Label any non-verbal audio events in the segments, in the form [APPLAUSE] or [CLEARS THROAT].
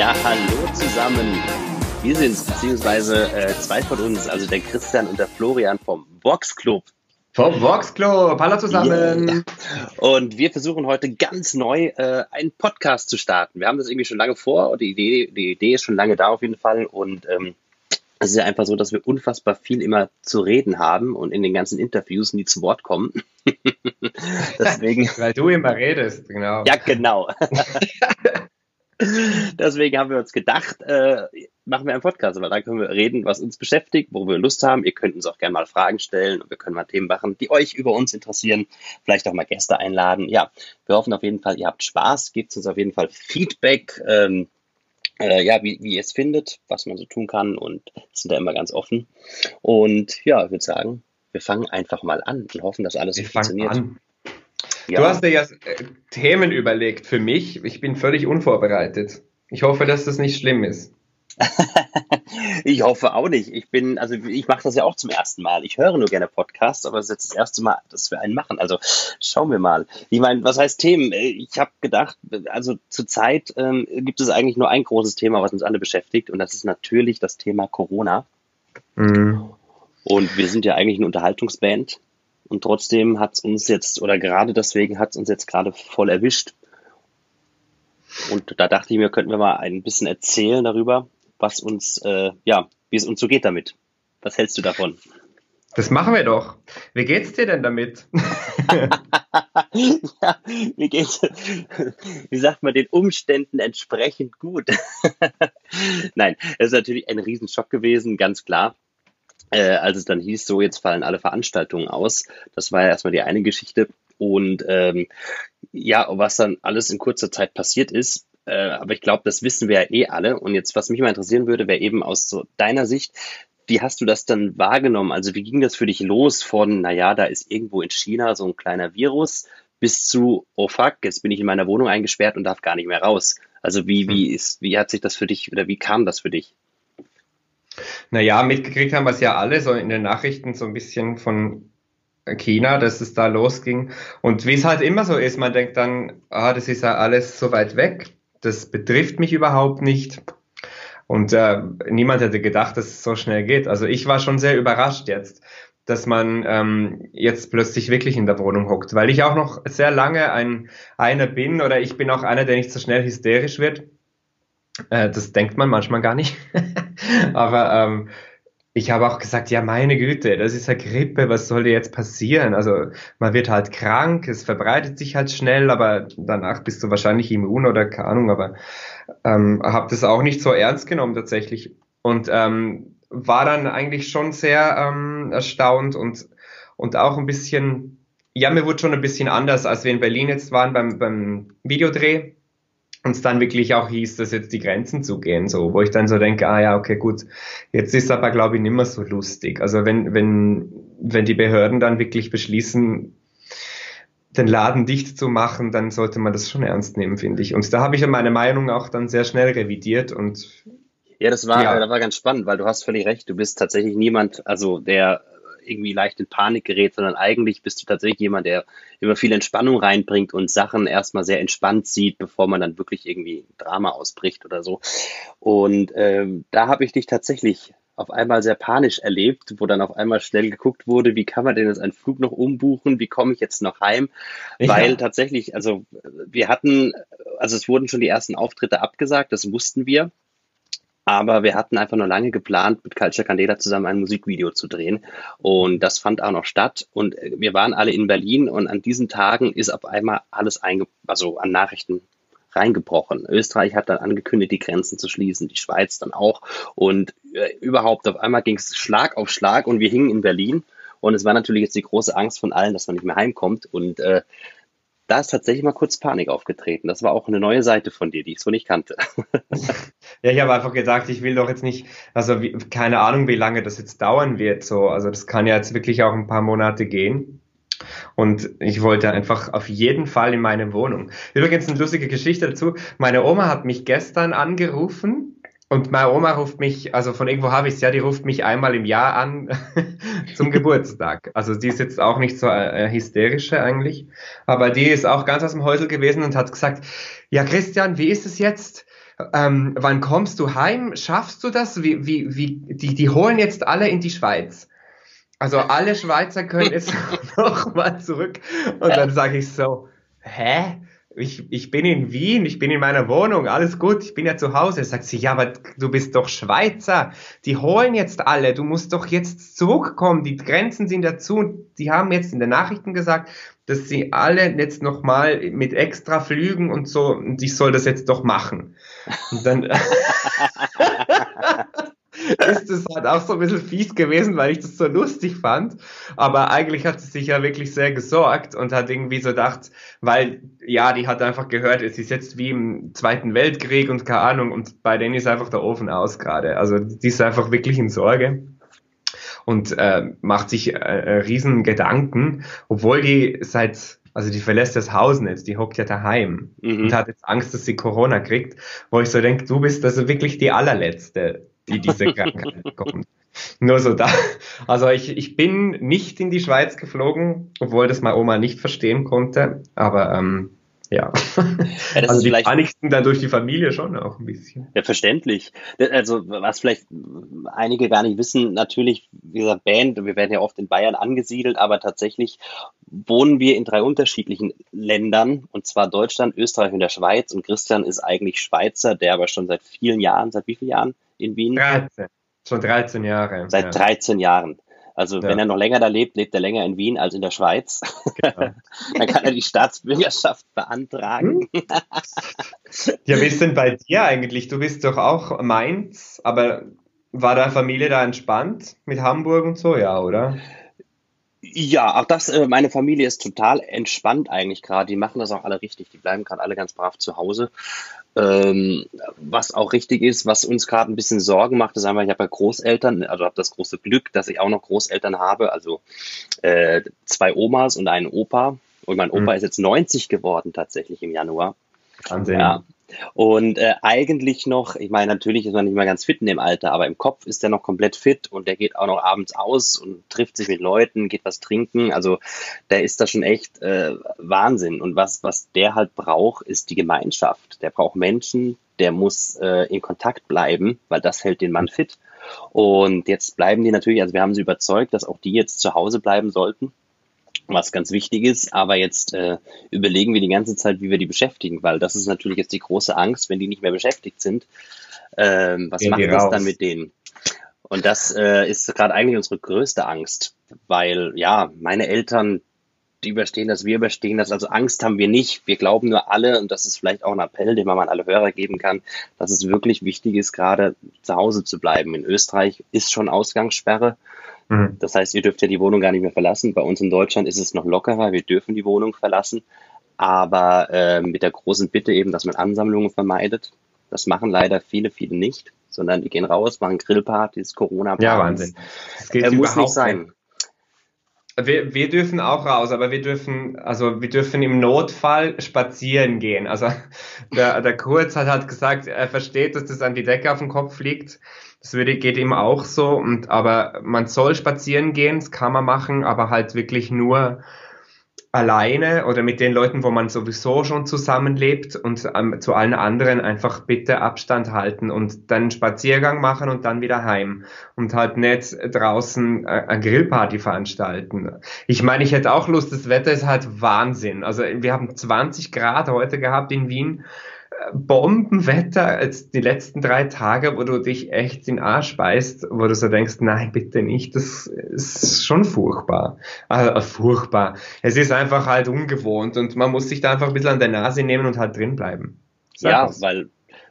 Ja, hallo zusammen. Wir sind beziehungsweise äh, zwei von uns, also der Christian und der Florian vom Vox Club. Vom Vox Club, hallo zusammen. Yeah. Und wir versuchen heute ganz neu äh, einen Podcast zu starten. Wir haben das irgendwie schon lange vor, die Idee, die Idee ist schon lange da auf jeden Fall und ähm, es ist ja einfach so, dass wir unfassbar viel immer zu reden haben und in den ganzen Interviews nie zu Wort kommen. [LAUGHS] Deswegen. [LAUGHS] Weil du immer redest, genau. Ja, genau. [LAUGHS] Deswegen haben wir uns gedacht, äh, machen wir einen Podcast, weil da können wir reden, was uns beschäftigt, wo wir Lust haben. Ihr könnt uns auch gerne mal Fragen stellen und wir können mal Themen machen, die euch über uns interessieren. Vielleicht auch mal Gäste einladen. Ja, wir hoffen auf jeden Fall, ihr habt Spaß. Gebt uns auf jeden Fall Feedback, ähm, äh, ja, wie, wie ihr es findet, was man so tun kann und sind da immer ganz offen. Und ja, ich würde sagen, wir fangen einfach mal an und hoffen, dass alles wir so funktioniert. An. Ja. Du hast dir ja äh, Themen überlegt für mich. Ich bin völlig unvorbereitet. Ich hoffe, dass das nicht schlimm ist. [LAUGHS] ich hoffe auch nicht. Ich bin, also ich mache das ja auch zum ersten Mal. Ich höre nur gerne Podcasts, aber es ist jetzt das erste Mal, dass wir einen machen. Also schauen wir mal. Ich meine, was heißt Themen? Ich habe gedacht, also zurzeit ähm, gibt es eigentlich nur ein großes Thema, was uns alle beschäftigt, und das ist natürlich das Thema Corona. Mhm. Und wir sind ja eigentlich eine Unterhaltungsband. Und trotzdem hat es uns jetzt, oder gerade deswegen hat es uns jetzt gerade voll erwischt. Und da dachte ich mir, könnten wir mal ein bisschen erzählen darüber, was uns, äh, ja, wie es uns so geht damit. Was hältst du davon? Das machen wir doch. Wie geht's dir denn damit? [LAUGHS] ja, wie geht's? Wie sagt man den Umständen entsprechend gut? [LAUGHS] Nein, es ist natürlich ein Riesenschock gewesen, ganz klar äh, als es dann hieß, so jetzt fallen alle Veranstaltungen aus. Das war ja erstmal die eine Geschichte. Und ähm, ja, was dann alles in kurzer Zeit passiert ist, äh, aber ich glaube, das wissen wir ja eh alle. Und jetzt, was mich mal interessieren würde, wäre eben aus so deiner Sicht, wie hast du das dann wahrgenommen? Also wie ging das für dich los von, naja, da ist irgendwo in China so ein kleiner Virus bis zu, oh fuck, jetzt bin ich in meiner Wohnung eingesperrt und darf gar nicht mehr raus. Also wie, wie hm. ist, wie hat sich das für dich oder wie kam das für dich? Naja, mitgekriegt haben wir es ja alle, so in den Nachrichten so ein bisschen von China, dass es da losging. Und wie es halt immer so ist, man denkt dann, ah, das ist ja alles so weit weg, das betrifft mich überhaupt nicht. Und äh, niemand hätte gedacht, dass es so schnell geht. Also ich war schon sehr überrascht jetzt, dass man ähm, jetzt plötzlich wirklich in der Wohnung hockt, weil ich auch noch sehr lange ein einer bin oder ich bin auch einer, der nicht so schnell hysterisch wird. Äh, das denkt man manchmal gar nicht. [LAUGHS] Aber ähm, ich habe auch gesagt, ja, meine Güte, das ist eine Grippe, was soll dir jetzt passieren? Also man wird halt krank, es verbreitet sich halt schnell, aber danach bist du wahrscheinlich immun oder keine Ahnung, aber ähm, habe das auch nicht so ernst genommen tatsächlich und ähm, war dann eigentlich schon sehr ähm, erstaunt und, und auch ein bisschen, ja, mir wurde schon ein bisschen anders, als wir in Berlin jetzt waren beim, beim Videodreh und es dann wirklich auch hieß, dass jetzt die Grenzen zugehen, so, wo ich dann so denke, ah ja, okay, gut, jetzt ist aber, glaube ich, nicht mehr so lustig. Also wenn, wenn, wenn die Behörden dann wirklich beschließen, den Laden dicht zu machen, dann sollte man das schon ernst nehmen, finde ich. Und da habe ich meine Meinung auch dann sehr schnell revidiert und ja, das war, ja. das war ganz spannend, weil du hast völlig recht. Du bist tatsächlich niemand, also der irgendwie leicht in Panik gerät, sondern eigentlich bist du tatsächlich jemand, der immer viel Entspannung reinbringt und Sachen erstmal sehr entspannt sieht, bevor man dann wirklich irgendwie Drama ausbricht oder so. Und ähm, da habe ich dich tatsächlich auf einmal sehr panisch erlebt, wo dann auf einmal schnell geguckt wurde, wie kann man denn jetzt einen Flug noch umbuchen, wie komme ich jetzt noch heim? Ja. Weil tatsächlich, also wir hatten, also es wurden schon die ersten Auftritte abgesagt, das wussten wir. Aber wir hatten einfach nur lange geplant, mit Culture Candela zusammen ein Musikvideo zu drehen. Und das fand auch noch statt. Und äh, wir waren alle in Berlin und an diesen Tagen ist auf einmal alles einge also an Nachrichten reingebrochen. Österreich hat dann angekündigt, die Grenzen zu schließen, die Schweiz dann auch. Und äh, überhaupt auf einmal ging es Schlag auf Schlag und wir hingen in Berlin. Und es war natürlich jetzt die große Angst von allen, dass man nicht mehr heimkommt. Und äh, da ist tatsächlich mal kurz Panik aufgetreten. Das war auch eine neue Seite von dir, die ich so nicht kannte. [LAUGHS] ja, ich habe einfach gesagt, ich will doch jetzt nicht, also wie, keine Ahnung, wie lange das jetzt dauern wird. So, also das kann ja jetzt wirklich auch ein paar Monate gehen. Und ich wollte einfach auf jeden Fall in meine Wohnung. Übrigens eine lustige Geschichte dazu. Meine Oma hat mich gestern angerufen und meine Oma ruft mich, also von irgendwo habe ich es ja, die ruft mich einmal im Jahr an [LAUGHS] zum Geburtstag. Also die ist jetzt auch nicht so äh, hysterische eigentlich, aber die ist auch ganz aus dem Häusel gewesen und hat gesagt, ja Christian, wie ist es jetzt? ähm, wann kommst du heim? Schaffst du das? Wie, wie, wie, die, die holen jetzt alle in die Schweiz. Also alle Schweizer können jetzt [LAUGHS] noch mal zurück. Und dann sage ich so, hä? Ich, ich bin in Wien, ich bin in meiner Wohnung, alles gut, ich bin ja zu Hause. Sagt sie, ja, aber du bist doch Schweizer, die holen jetzt alle, du musst doch jetzt zurückkommen, die Grenzen sind dazu. Die haben jetzt in den Nachrichten gesagt, dass sie alle jetzt nochmal mit extra Flügen und so, und ich soll das jetzt doch machen. Und dann [LAUGHS] [LAUGHS] ist es halt auch so ein bisschen fies gewesen, weil ich das so lustig fand. Aber eigentlich hat sie sich ja wirklich sehr gesorgt und hat irgendwie so gedacht, weil, ja, die hat einfach gehört, es ist jetzt wie im Zweiten Weltkrieg und keine Ahnung, und bei denen ist einfach der Ofen aus gerade. Also die ist einfach wirklich in Sorge und äh, macht sich äh, äh, riesen Gedanken, obwohl die seit also die verlässt das Haus nicht, die hockt ja daheim mhm. und hat jetzt Angst, dass sie Corona kriegt, wo ich so denke, du bist also wirklich die allerletzte, die diese Krankheit bekommt. Nur so da. Also ich, ich bin nicht in die Schweiz geflogen, obwohl das meine Oma nicht verstehen konnte, aber ähm, ja. ja [LAUGHS] also die Peinigsten dann durch die Familie schon auch ein bisschen. Ja, verständlich. Also was vielleicht einige gar nicht wissen, natürlich, wie gesagt, Band, wir werden ja oft in Bayern angesiedelt, aber tatsächlich wohnen wir in drei unterschiedlichen Ländern, und zwar Deutschland, Österreich und der Schweiz. Und Christian ist eigentlich Schweizer, der aber schon seit vielen Jahren, seit wie vielen Jahren in Wien? 13. Schon 13 Jahre. Seit ja. 13 Jahren. Also ja. wenn er noch länger da lebt, lebt er länger in Wien als in der Schweiz. Genau. [LAUGHS] Dann kann er die Staatsbürgerschaft beantragen. Hm? ja, wie ist denn bei dir eigentlich? Du bist doch auch Mainz, aber war deine Familie da entspannt mit Hamburg und so, ja, oder? Ja, auch das, äh, meine Familie ist total entspannt eigentlich gerade. Die machen das auch alle richtig. Die bleiben gerade alle ganz brav zu Hause. Ähm, was auch richtig ist, was uns gerade ein bisschen Sorgen macht, ist einfach, ich habe ja Großeltern, also habe das große Glück, dass ich auch noch Großeltern habe, also äh, zwei Omas und einen Opa. Und mein Opa mhm. ist jetzt 90 geworden tatsächlich im Januar. Wahnsinn. Ja, und äh, eigentlich noch, ich meine, natürlich ist man nicht mehr ganz fit in dem Alter, aber im Kopf ist er noch komplett fit und der geht auch noch abends aus und trifft sich mit Leuten, geht was trinken. Also der ist da schon echt äh, Wahnsinn. Und was, was der halt braucht, ist die Gemeinschaft. Der braucht Menschen, der muss äh, in Kontakt bleiben, weil das hält den Mann fit. Und jetzt bleiben die natürlich, also wir haben sie überzeugt, dass auch die jetzt zu Hause bleiben sollten was ganz wichtig ist. Aber jetzt äh, überlegen wir die ganze Zeit, wie wir die beschäftigen, weil das ist natürlich jetzt die große Angst, wenn die nicht mehr beschäftigt sind. Ähm, was Gehen das raus. dann mit denen? Und das äh, ist gerade eigentlich unsere größte Angst, weil ja, meine Eltern, die überstehen das, wir überstehen das. Also Angst haben wir nicht. Wir glauben nur alle, und das ist vielleicht auch ein Appell, den man an alle Hörer geben kann, dass es wirklich wichtig ist, gerade zu Hause zu bleiben. In Österreich ist schon Ausgangssperre. Mhm. Das heißt, ihr dürft ja die Wohnung gar nicht mehr verlassen. Bei uns in Deutschland ist es noch lockerer. Wir dürfen die Wohnung verlassen. Aber äh, mit der großen Bitte eben, dass man Ansammlungen vermeidet. Das machen leider viele, viele nicht, sondern die gehen raus, machen Grillpartys, Corona-Partys. Ja, Wahnsinn. Das geht äh, muss nicht sein. Wir, wir dürfen auch raus, aber wir dürfen, also wir dürfen im Notfall spazieren gehen. Also [LAUGHS] der, der Kurz hat halt gesagt, er versteht, dass das an die Decke auf den Kopf fliegt. Das würde, geht ihm auch so. Und, aber man soll spazieren gehen, das kann man machen, aber halt wirklich nur alleine oder mit den Leuten, wo man sowieso schon zusammenlebt und ähm, zu allen anderen einfach bitte Abstand halten und dann Spaziergang machen und dann wieder heim und halt nicht draußen äh, eine Grillparty veranstalten. Ich meine, ich hätte auch Lust, das Wetter ist halt Wahnsinn. Also wir haben 20 Grad heute gehabt in Wien Bombenwetter als die letzten drei Tage, wo du dich echt in Arsch beißt, wo du so denkst, nein, bitte nicht, das ist schon furchtbar. Also, furchtbar. Es ist einfach halt ungewohnt und man muss sich da einfach ein bisschen an der Nase nehmen und halt drin bleiben. Sag ja, was. weil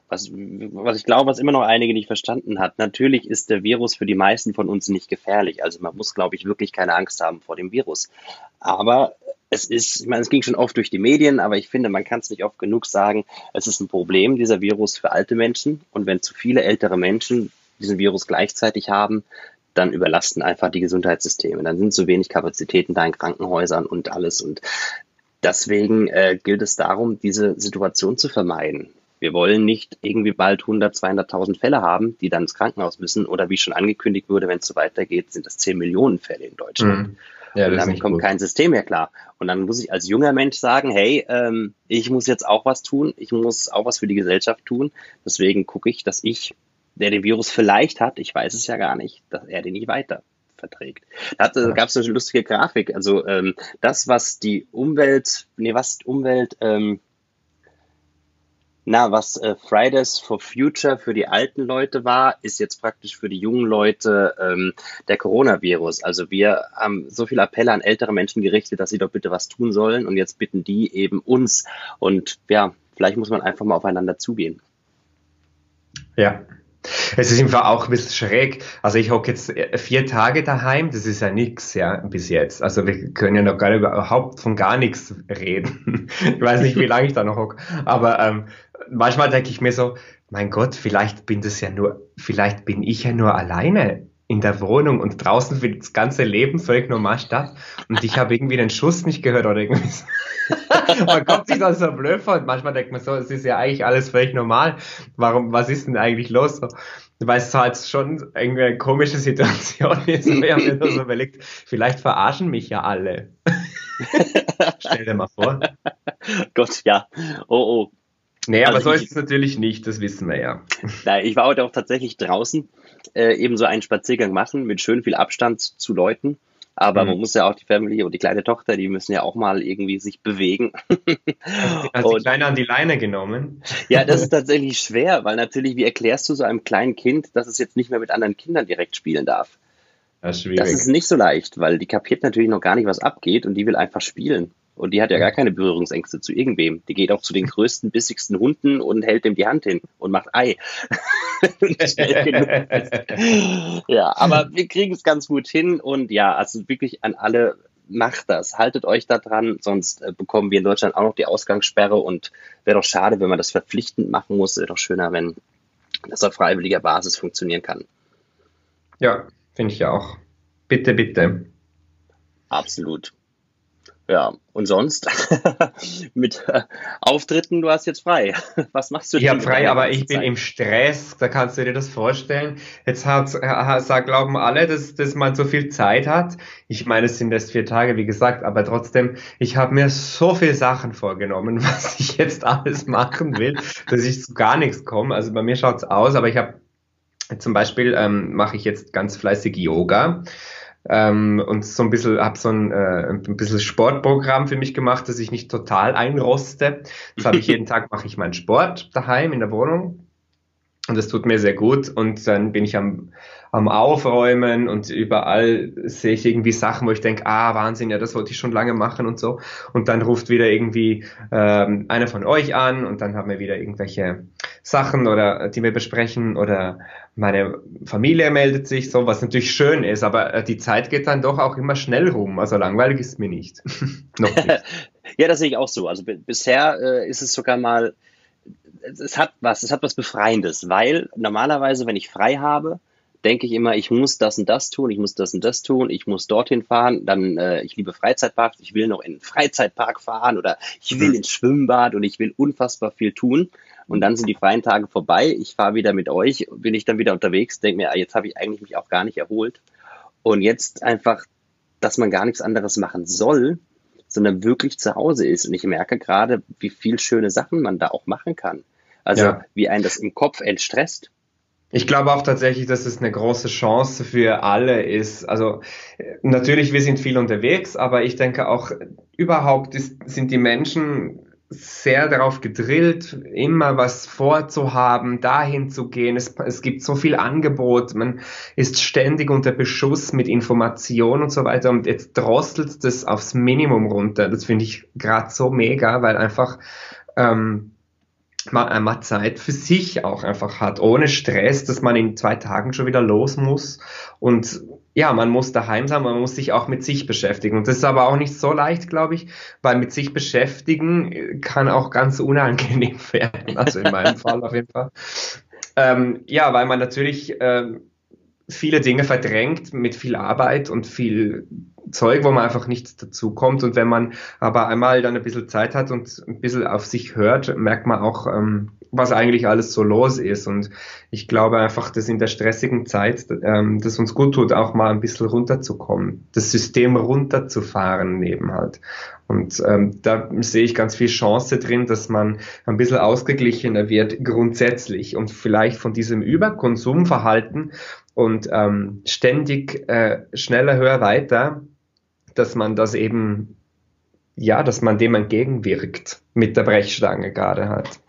was, was ich glaube, was immer noch einige nicht verstanden hat, natürlich ist der Virus für die meisten von uns nicht gefährlich. Also man muss, glaube ich, wirklich keine Angst haben vor dem Virus. Aber es ist, ich meine, es ging schon oft durch die Medien, aber ich finde, man kann es nicht oft genug sagen, es ist ein Problem, dieser Virus für alte Menschen. Und wenn zu viele ältere Menschen diesen Virus gleichzeitig haben, dann überlasten einfach die Gesundheitssysteme. Dann sind zu wenig Kapazitäten da in Krankenhäusern und alles. Und deswegen äh, gilt es darum, diese Situation zu vermeiden. Wir wollen nicht irgendwie bald 100, 200.000 Fälle haben, die dann ins Krankenhaus müssen. Oder wie schon angekündigt wurde, wenn es so weitergeht, sind das 10 Millionen Fälle in Deutschland. Mhm. Ja, und damit kommt gut. kein System mehr klar. Und dann muss ich als junger Mensch sagen, hey, ähm, ich muss jetzt auch was tun, ich muss auch was für die Gesellschaft tun. Deswegen gucke ich, dass ich, der den Virus vielleicht hat, ich weiß es ja gar nicht, dass er den nicht weiter verträgt. Da äh, gab es eine lustige Grafik. Also ähm, das, was die Umwelt, nee, was Umwelt, ähm, na, was äh, Fridays for Future für die alten Leute war, ist jetzt praktisch für die jungen Leute ähm, der Coronavirus. Also wir haben so viele Appelle an ältere Menschen gerichtet, dass sie doch bitte was tun sollen und jetzt bitten die eben uns. Und ja, vielleicht muss man einfach mal aufeinander zugehen. Ja, es ist einfach auch ein bisschen schräg. Also ich hocke jetzt äh, vier Tage daheim, das ist ja nichts, ja, bis jetzt. Also wir können ja noch gar überhaupt von gar nichts reden. [LAUGHS] Ich weiß nicht, wie lange ich da noch hocke. Aber ähm, manchmal denke ich mir so, mein Gott, vielleicht bin das ja nur, vielleicht bin ich ja nur alleine in der Wohnung und draußen findet das ganze Leben völlig normal statt und ich habe irgendwie den Schuss nicht gehört oder irgendwie so. [LAUGHS] man kommt sich dann so blöd vor und manchmal denkt man so, es ist ja eigentlich alles völlig normal. Warum, was ist denn eigentlich los? So, weil es halt schon irgendwie eine komische Situation ist. Ich habe mir so überlegt, vielleicht verarschen mich ja alle. [LAUGHS] Stell dir mal vor. [LAUGHS] Gott, ja. Oh, oh. Nee, aber also so ist es natürlich nicht, das wissen wir ja. [LAUGHS] Nein, ich war heute auch tatsächlich draußen, äh, eben so einen Spaziergang machen mit schön viel Abstand zu Leuten. Aber mhm. man muss ja auch die Family und die kleine Tochter, die müssen ja auch mal irgendwie sich bewegen. [LAUGHS] Hast, hast die Kleine an die Leine genommen? [LAUGHS] Ja, das ist tatsächlich schwer, weil natürlich, wie erklärst du so einem kleinen Kind, dass es jetzt nicht mehr mit anderen Kindern direkt spielen darf? Das ist, das ist nicht so leicht, weil die kapiert natürlich noch gar nicht, was abgeht und die will einfach spielen. Und die hat ja gar keine Berührungsängste zu irgendwem. Die geht auch zu den größten, bissigsten Hunden und hält dem die Hand hin und macht Ei. [LAUGHS] ja, aber wir kriegen es ganz gut hin und ja, also wirklich an alle macht das, haltet euch da dran, sonst äh, bekommen wir in Deutschland auch noch die Ausgangssperre und wäre doch schade, wenn man das verpflichtend machen muss, wäre doch schöner, wenn das auf freiwilliger Basis funktionieren kann. Ja, finde ich auch. Bitte, bitte. Absolut. Ja, und sonst [LAUGHS] mit äh, Auftritten, du hast jetzt frei. [LAUGHS] Was machst du denn? Ich habe frei, aber ich bin im Stress, da kannst du dir das vorstellen. Jetzt hat, hat, glauben alle, dass, dass man so viel Zeit hat. Ich meine, es sind erst vier Tage, wie gesagt, aber trotzdem, ich habe mir so viele Sachen vorgenommen, [LAUGHS] was ich jetzt alles machen will, dass ich zu gar nichts komme. Also bei mir schaut's aus, aber ich habe zum Beispiel ähm, mache ich jetzt ganz fleißig Yoga ähm, und so ein bisschen, habe so ein, äh, ein bisschen Sportprogramm für mich gemacht, dass ich nicht total einroste. Das habe ich jeden [LAUGHS] Tag, mache ich meinen Sport daheim in der Wohnung und das tut mir sehr gut und dann bin ich am, am Aufräumen und überall sehe ich irgendwie Sachen, wo ich denke, ah, Wahnsinn, ja, das wollte ich schon lange machen und so. Und dann ruft wieder irgendwie ähm, einer von euch an und dann haben wir wieder irgendwelche Sachen oder die wir besprechen oder meine Familie meldet sich, so was natürlich schön ist, aber äh, die Zeit geht dann doch auch immer schnell rum. Also langweilig ist mir nicht. [LAUGHS] Noch nicht. [LAUGHS] ja, das sehe ich auch so. Also bisher äh, ist es sogar mal es hat was, es hat was Befreiendes, weil normalerweise, wenn ich frei habe, denke ich immer, ich muss das und das tun, ich muss das und das tun, ich muss dorthin fahren, dann, äh, ich liebe Freizeitparks, ich will noch in den Freizeitpark fahren oder ich will mhm. ins Schwimmbad und ich will unfassbar viel tun. Und dann sind die freien Tage vorbei, ich fahre wieder mit euch, bin ich dann wieder unterwegs, denke mir, ah, jetzt habe ich eigentlich mich auch gar nicht erholt. Und jetzt einfach, dass man gar nichts anderes machen soll, sondern wirklich zu Hause ist. Und ich merke gerade, wie viel schöne Sachen man da auch machen kann. Also ja. wie einen das im Kopf entstresst. Ich glaube auch tatsächlich, dass es eine große Chance für alle ist. Also natürlich, wir sind viel unterwegs, aber ich denke auch überhaupt ist, sind die Menschen sehr darauf gedrillt, immer was vorzuhaben, dahin zu gehen. Es, es gibt so viel Angebot, man ist ständig unter Beschuss mit Informationen und so weiter und jetzt drosselt das aufs Minimum runter. Das finde ich gerade so mega, weil einfach ähm, einmal Zeit für sich auch einfach hat, ohne Stress, dass man in zwei Tagen schon wieder los muss und ja, man muss daheim sein, man muss sich auch mit sich beschäftigen. Und das ist aber auch nicht so leicht, glaube ich, weil mit sich beschäftigen kann auch ganz unangenehm [LAUGHS] werden. Also in meinem Fall auf jeden Fall. Ähm, ja, weil man natürlich ähm, viele Dinge verdrängt mit viel Arbeit und viel Zeug, wo man einfach nicht dazu kommt. Und wenn man aber einmal dann ein bisschen Zeit hat und ein bisschen auf sich hört, merkt man auch, ähm, was eigentlich alles so los ist. Und ich glaube einfach, dass in der stressigen Zeit, ähm, das uns gut tut, auch mal ein bisschen runterzukommen, das System runterzufahren eben halt. Und ähm, da sehe ich ganz viel Chance drin, dass man ein bisschen ausgeglichener wird grundsätzlich und vielleicht von diesem Überkonsumverhalten und ähm, ständig äh, schneller, höher, weiter, dass man das eben, ja, dass man dem entgegenwirkt mit der Brechstange gerade halt.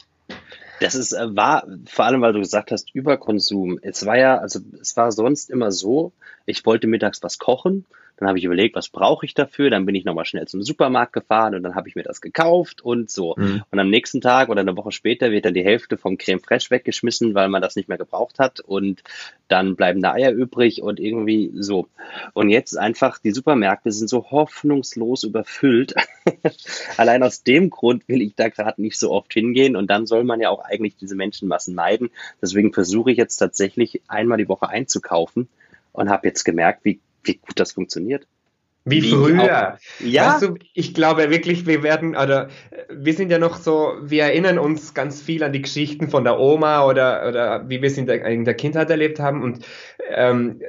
Das ist, äh, war, vor allem, weil du gesagt hast, Überkonsum. Es war ja, also es war sonst immer so, ich wollte mittags was kochen dann habe ich überlegt, was brauche ich dafür? Dann bin ich nochmal schnell zum Supermarkt gefahren und dann habe ich mir das gekauft und so. Mhm. Und am nächsten Tag oder eine Woche später wird dann die Hälfte vom Creme Fraiche weggeschmissen, weil man das nicht mehr gebraucht hat und dann bleiben da Eier übrig und irgendwie so. Und jetzt einfach, die Supermärkte sind so hoffnungslos überfüllt. [LAUGHS] Allein aus dem Grund will ich da gerade nicht so oft hingehen und dann soll man ja auch eigentlich diese Menschenmassen meiden. Deswegen versuche ich jetzt tatsächlich einmal die Woche einzukaufen und habe jetzt gemerkt, wie wie gut das funktioniert. Wie, wie früher. ja. Weißt du, ich glaube wirklich, wir werden, oder wir sind ja noch so, wir erinnern uns ganz viel an die Geschichten von der Oma oder, oder wie wir es in der, in der Kindheit erlebt haben und ähm,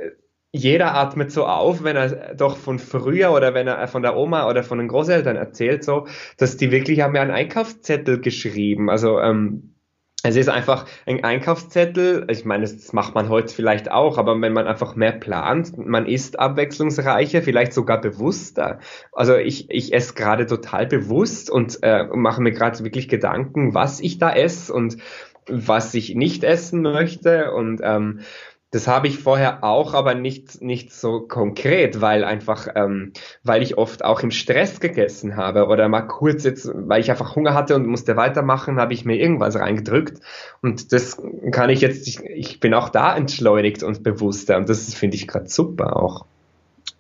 jeder atmet so auf, wenn er doch von früher oder wenn er von der Oma oder von den Großeltern erzählt, so, dass die wirklich haben ja einen Einkaufszettel geschrieben. Also ähm, es ist einfach ein Einkaufszettel. Ich meine, das macht man heute vielleicht auch, aber wenn man einfach mehr plant, man ist abwechslungsreicher, vielleicht sogar bewusster. Also ich, ich esse gerade total bewusst und äh, mache mir gerade wirklich Gedanken, was ich da esse und was ich nicht essen möchte und ähm, das habe ich vorher auch, aber nicht, nicht so konkret, weil einfach, ähm, weil ich oft auch im Stress gegessen habe oder mal kurz jetzt, weil ich einfach Hunger hatte und musste weitermachen, habe ich mir irgendwas reingedrückt und das kann ich jetzt, ich, ich bin auch da entschleunigt und bewusster und das finde ich gerade super auch.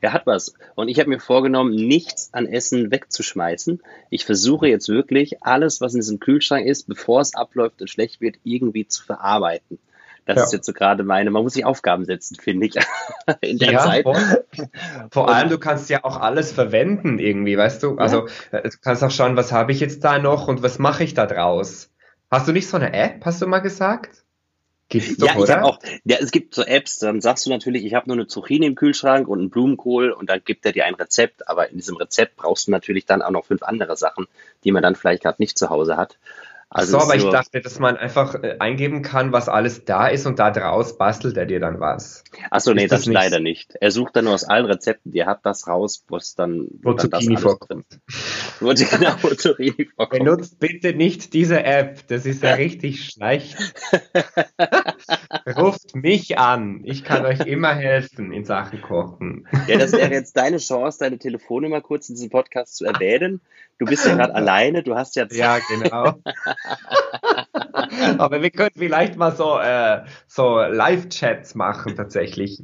Er hat was. Und ich habe mir vorgenommen, nichts an Essen wegzuschmeißen. Ich versuche jetzt wirklich, alles, was in diesem Kühlschrank ist, bevor es abläuft und schlecht wird, irgendwie zu verarbeiten. Das ja. ist jetzt so gerade meine, man muss sich Aufgaben setzen, finde ich, [LAUGHS] in der ja, Zeit. Vor, vor allem, du kannst ja auch alles verwenden irgendwie, weißt du? Also ja. Äh, du kannst auch schauen, was habe ich jetzt da noch und was mache ich da draus? Hast du nicht so eine App, hast du mal gesagt? Gibt's doch, ja, ich habe auch, ja, es gibt so Apps, dann sagst du natürlich, ich habe nur eine Zucchini im Kühlschrank und einen Blumenkohl und dann gibt er dir ein Rezept, aber in diesem Rezept brauchst du natürlich dann auch noch fünf andere Sachen, die man dann vielleicht gerade nicht zu Hause hat. Also so, aber ich dachte, dass man einfach äh, eingeben kann, was alles da ist und da draus bastelt er dir dann was. Achso, nee, das, das leider nicht. Er sucht dann nur aus allen Rezepten, die er hat, das raus, wo es dann, wo dann das vorkommt. Wo, [LAUGHS] genau, wo Zucchini vorkommt. Benutzt bitte nicht diese App, das ist ja richtig schlecht. [LAUGHS] Ruft mich an, ich kann euch immer helfen in Sachen Kochen. Ja, das wäre jetzt deine Chance, deine Telefonnummer kurz in diesem Podcast zu erwähnen. Du bist ja gerade [LAUGHS] alleine, du hast ja Zeit. Ja, genau. Aber wir können vielleicht mal so, äh, so Live-Chats machen tatsächlich.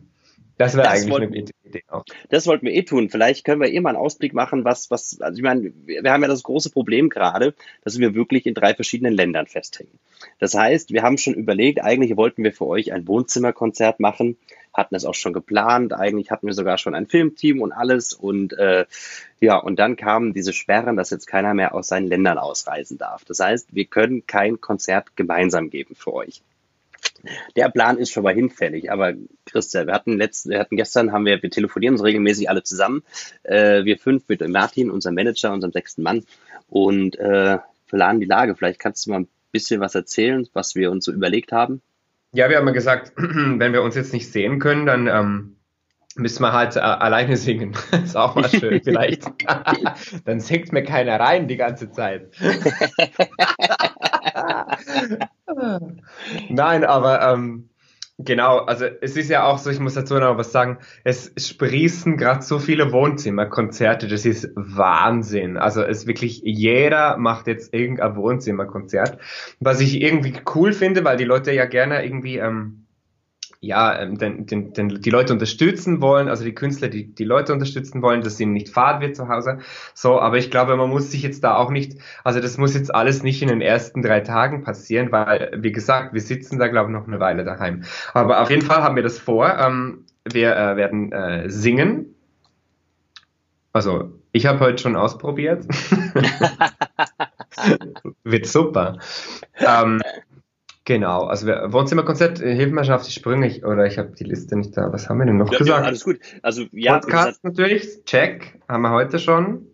Das wäre eigentlich wollten, eine Idee auch. Das wollten wir eh tun. Vielleicht können wir eh mal einen Ausblick machen, was, was, also ich meine, wir haben ja das große Problem gerade, dass wir wirklich in drei verschiedenen Ländern festhängen. Das heißt, wir haben schon überlegt, eigentlich wollten wir für euch ein Wohnzimmerkonzert machen, hatten es auch schon geplant, eigentlich hatten wir sogar schon ein Filmteam und alles und äh, ja, und dann kamen diese Sperren, dass jetzt keiner mehr aus seinen Ländern ausreisen darf. Das heißt, wir können kein Konzert gemeinsam geben für euch. Der Plan ist schon mal hinfällig, aber Christian, wir hatten letzten, wir hatten gestern, haben wir, wir telefonieren uns regelmäßig alle zusammen, äh, wir fünf mit Martin, unserem Manager, unserem sechsten Mann und äh, planen die Lage. Vielleicht kannst du mal ein bisschen was erzählen, was wir uns so überlegt haben. Ja, wir haben ja gesagt, [CLEARS THROAT] wenn wir uns jetzt nicht sehen können, dann ähm, müssen wir halt äh, alleine singen. [LAUGHS] ist auch mal schön, [LAUGHS] vielleicht. [LAUGHS] dann singt mir keiner rein die ganze Zeit. Nein, aber ähm, genau, also es ist ja auch so, ich muss dazu noch was sagen, es sprießen gerade so viele Wohnzimmerkonzerte, das ist Wahnsinn. Also es wirklich, jeder macht jetzt irgendein Wohnzimmerkonzert, was ich irgendwie cool finde, weil die Leute ja gerne irgendwie... Ähm, ja, ähm, den, den, den, die Leute unterstützen wollen, also die Künstler, die die Leute unterstützen wollen, dass ihnen nicht fad wird zu Hause. So, aber ich glaube, man muss sich jetzt da auch nicht, also das muss jetzt alles nicht in den ersten drei Tagen passieren, weil, wie gesagt, wir sitzen da, glaube ich, noch eine Weile daheim. Aber auf jeden Fall haben wir das vor. Ähm, wir äh, werden äh, singen. Also, ich habe heute schon ausprobiert. [LAUGHS] Wird super. Ähm, Genau, also wir, Wohnzimmerkonzert, äh, hilf mir schon auf die Sprünge, ich, oder ich habe die Liste nicht da. Was haben wir denn noch ja, gesagt? Ja, alles gut. Also ja, Podcast natürlich, check, haben wir heute schon.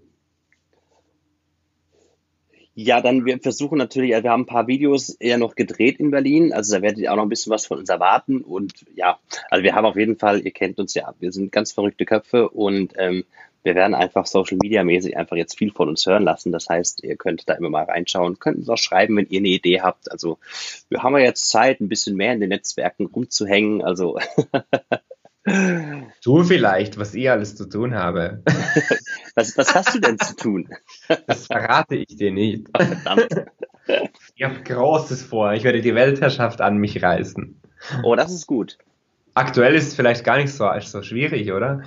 Ja, dann wir versuchen natürlich, wir haben ein paar Videos eher noch gedreht in Berlin, also da werdet ihr auch noch ein bisschen was von uns erwarten und ja, also wir haben auf jeden Fall, ihr kennt uns ja, wir sind ganz verrückte Köpfe und ähm, wir werden einfach Social Media mäßig einfach jetzt viel von uns hören lassen. Das heißt, ihr könnt da immer mal reinschauen, könnt uns auch schreiben, wenn ihr eine Idee habt. Also wir haben ja jetzt Zeit, ein bisschen mehr in den Netzwerken rumzuhängen. Also [LAUGHS] Du vielleicht, was ich alles zu tun habe. [LAUGHS] Was, was hast du denn zu tun? Das verrate ich dir nicht. Oh, verdammt. Ich habe Großes vor. Ich werde die Weltherrschaft an mich reißen. Oh, das ist gut. Aktuell ist es vielleicht gar nicht so, so schwierig, oder?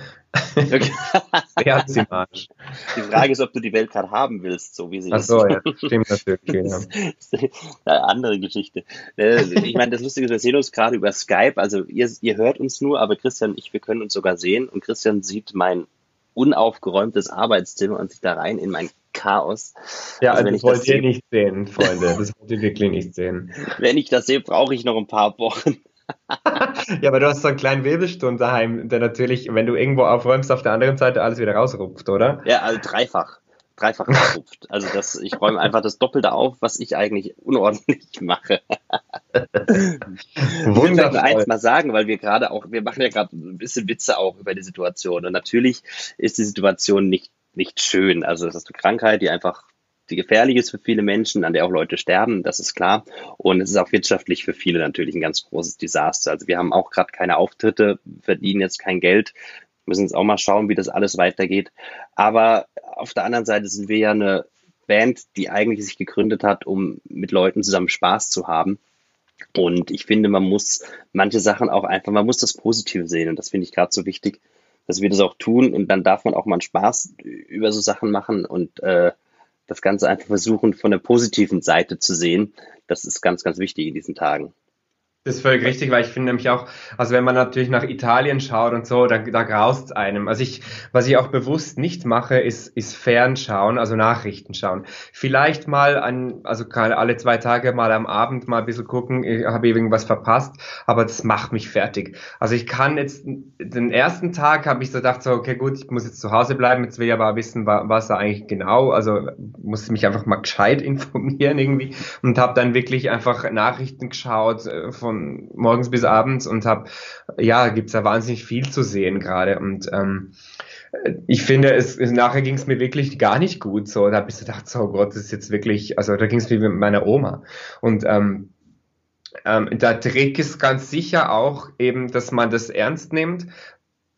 Okay. [LAUGHS] Herz im Arsch. Die Frage ist, ob du die Welt gerade haben willst, so wie sie Ach so, ist. ja, stimmt natürlich. Das ist eine andere Geschichte. Äh, ich meine, das Lustige ist, wir sehen uns gerade über Skype. Also ihr, ihr hört uns nur, aber Christian und ich, wir können uns sogar sehen. Und Christian sieht mein unaufgeräumtes Arbeitszimmer und sich da rein in mein Chaos. Ja, also, also das wollt ihr nicht sehen, Freunde. Das wollt ihr wirklich nicht sehen. Wenn ich das sehe, brauche ich noch ein paar Wochen. [LAUGHS] ja, aber du hast so einen kleinen Wirbelsturm daheim, der natürlich, wenn du irgendwo aufräumst, auf der anderen Seite alles wieder rausrupft, oder? Ja, also dreifach. Dreifach rausrupft. Also das, ich räume einfach das Doppelte auf, was ich eigentlich unordentlich mache. [LAUGHS] Wundervoll. Ich eins mal sagen, weil wir gerade auch, wir machen ja gerade ein bisschen Witze auch über die Situation. Und natürlich ist die Situation nicht, nicht schön. Also das ist eine Krankheit, die einfach die gefährlich ist für viele Menschen, an der auch Leute sterben, das ist klar. Und es ist auch wirtschaftlich für viele natürlich ein ganz großes Desaster. Also wir haben auch gerade keine Auftritte, verdienen jetzt kein Geld, müssen jetzt auch mal schauen, wie das alles weitergeht. Aber auf der anderen Seite sind wir ja eine Band, die eigentlich sich gegründet hat, um mit Leuten zusammen Spaß zu haben. Und ich finde, man muss manche Sachen auch einfach, man muss das Positive sehen. Und das finde ich gerade so wichtig, dass wir das auch tun. Und dann darf man auch mal Spaß über so Sachen machen und äh, das Ganze einfach versuchen, von der positiven Seite zu sehen. Das ist ganz, ganz wichtig in diesen Tagen. Das ist völlig richtig, weil ich finde nämlich auch, also wenn man natürlich nach Italien schaut und so, da, da graust einem. Also ich, was ich auch bewusst nicht mache, ist, ist Fernschauen, also Nachrichten schauen. Vielleicht mal an, also alle zwei Tage mal am Abend mal ein bisschen gucken, ich habe irgendwas verpasst, aber das macht mich fertig. Also ich kann jetzt, den ersten Tag habe ich so gedacht, so, okay gut, ich muss jetzt zu Hause bleiben, jetzt will ich aber wissen, was da eigentlich genau, also muss mich einfach mal [LAUGHS] gescheit informieren irgendwie und habe dann wirklich einfach Nachrichten geschaut äh, von morgens bis abends und habe, ja, gibt's da wahnsinnig viel zu sehen gerade und ähm, ich finde, es, nachher ging es mir wirklich gar nicht gut. So, da habe ich gedacht, so oh Gott, das ist jetzt wirklich, also da ging es mir mit meiner Oma. Und ähm, ähm, der Trick ist ganz sicher auch eben, dass man das ernst nimmt.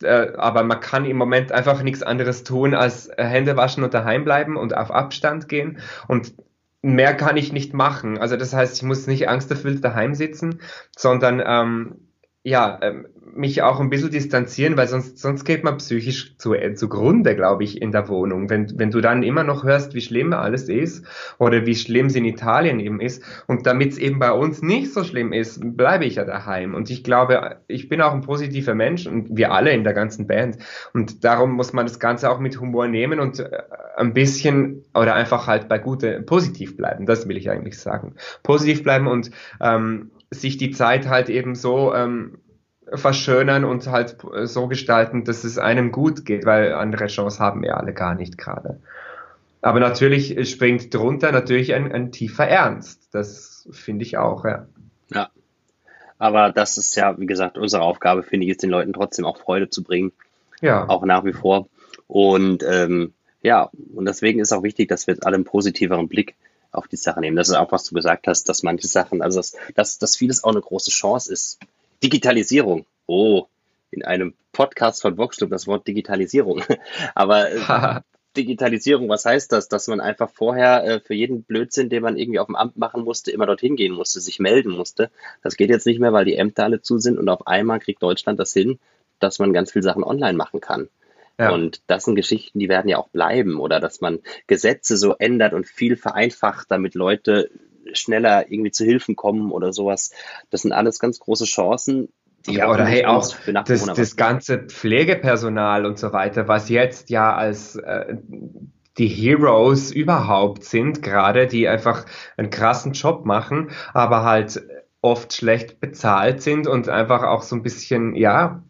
Äh, aber man kann im Moment einfach nichts anderes tun, als Hände waschen und daheim bleiben und auf Abstand gehen. Und mehr kann ich nicht machen. Also das heißt, ich muss nicht angsterfüllt daheim sitzen, sondern ähm, ja, ähm, mich auch ein bisschen distanzieren, weil sonst, sonst geht man psychisch zu, äh, zugrunde, glaube ich, in der Wohnung. Wenn, wenn du dann immer noch hörst, wie schlimm alles ist oder wie schlimm es in Italien eben ist und damit es eben bei uns nicht so schlimm ist, bleibe ich ja daheim. Und ich glaube, ich bin auch ein positiver Mensch und wir alle in der ganzen Band. Und darum muss man das Ganze auch mit Humor nehmen und äh, ein bisschen oder einfach halt bei gute, positiv bleiben. Das will ich eigentlich sagen. Positiv bleiben und ähm, sich die Zeit halt eben so ähm, verschönern und halt so gestalten, dass es einem gut geht, weil andere Chancen haben wir alle gar nicht gerade. Aber natürlich springt drunter natürlich ein, ein tiefer Ernst. Das finde ich auch, ja. Ja. Aber das ist ja, wie gesagt, unsere Aufgabe, finde ich, ist den Leuten trotzdem auch Freude zu bringen. Ja. Auch nach wie vor. Und ähm, ja, und deswegen ist auch wichtig, dass wir jetzt alle einen positiveren Blick auf die Sache nehmen. Das ist auch, was du gesagt hast, dass manche Sachen, also dass, dass, dass vieles auch eine große Chance ist. Digitalisierung. Oh, in einem Podcast von Voxclub das Wort Digitalisierung. [LAUGHS] Aber äh, [LAUGHS] Digitalisierung, was heißt das? Dass man einfach vorher äh, für jeden Blödsinn, den man irgendwie auf dem Amt machen musste, immer dorthin gehen musste, sich melden musste. Das geht jetzt nicht mehr, weil die Ämter alle zu sind und auf einmal kriegt Deutschland das hin, dass man ganz viele Sachen online machen kann. Ja. Und das sind Geschichten, die werden ja auch bleiben. Oder dass man Gesetze so ändert und viel vereinfacht, damit Leute schneller irgendwie zu Hilfen kommen oder sowas. Das sind alles ganz große Chancen. ja, oder hey, auch das, das ganze Pflegepersonal und so weiter, was jetzt ja als äh, die Heroes überhaupt sind, gerade, die einfach einen krassen Job machen, aber halt oft schlecht bezahlt sind und einfach auch so ein bisschen, ja,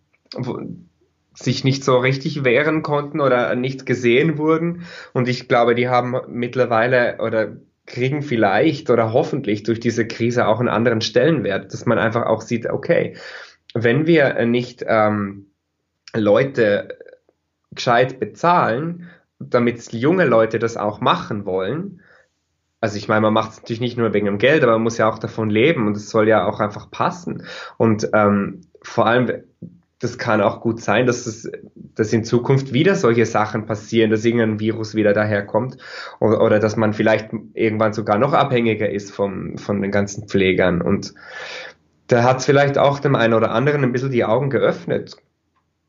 sich nicht so richtig wehren konnten oder nicht gesehen wurden. Und ich glaube, die haben mittlerweile oder kriegen vielleicht oder hoffentlich durch diese Krise auch einen anderen Stellenwert, dass man einfach auch sieht, okay, wenn wir nicht ähm, Leute gescheit bezahlen, damit junge Leute das auch machen wollen, also ich meine, man macht es natürlich nicht nur wegen dem Geld, aber man muss ja auch davon leben und es soll ja auch einfach passen. Und ähm, vor allem, das kann auch gut sein, dass, es, dass in Zukunft wieder solche Sachen passieren, dass irgendein Virus wieder daherkommt oder, oder dass man vielleicht irgendwann sogar noch abhängiger ist vom, von den ganzen Pflegern. Und da hat es vielleicht auch dem einen oder anderen ein bisschen die Augen geöffnet,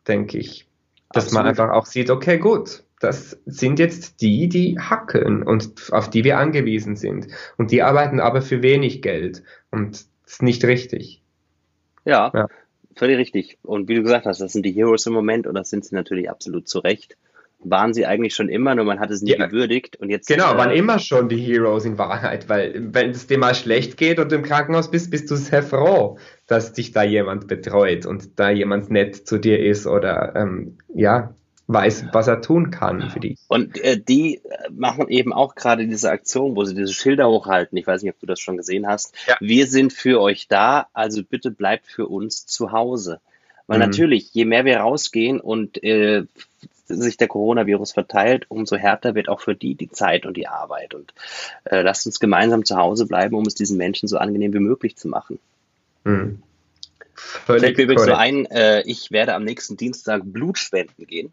denke ich. Dass Absolut. man einfach auch sieht, okay, gut, das sind jetzt die, die hackeln und auf die wir angewiesen sind. Und die arbeiten aber für wenig Geld. Und das ist nicht richtig. Ja, ja, völlig richtig. Und wie du gesagt hast, das sind die Heroes im Moment und das sind sie natürlich absolut zu Recht. Waren sie eigentlich schon immer, nur man hat es nie ja. gewürdigt und jetzt. Genau, äh, waren immer schon die Heroes in Wahrheit, weil wenn es dir mal schlecht geht und du im Krankenhaus bist, bist du sehr froh, dass dich da jemand betreut und da jemand nett zu dir ist oder ähm, ja, weiß, was er tun kann für die. Und äh, die machen eben auch gerade diese Aktion, wo sie diese Schilder hochhalten. Ich weiß nicht, ob du das schon gesehen hast. Ja. Wir sind für euch da, also bitte bleibt für uns zu Hause. Weil mhm. natürlich, je mehr wir rausgehen und äh, sich der Coronavirus verteilt, umso härter wird auch für die die Zeit und die Arbeit. Und äh, lasst uns gemeinsam zu Hause bleiben, um es diesen Menschen so angenehm wie möglich zu machen. Mhm. Völlig Fällt mir übrigens so ein, äh, ich werde am nächsten Dienstag Blut spenden gehen.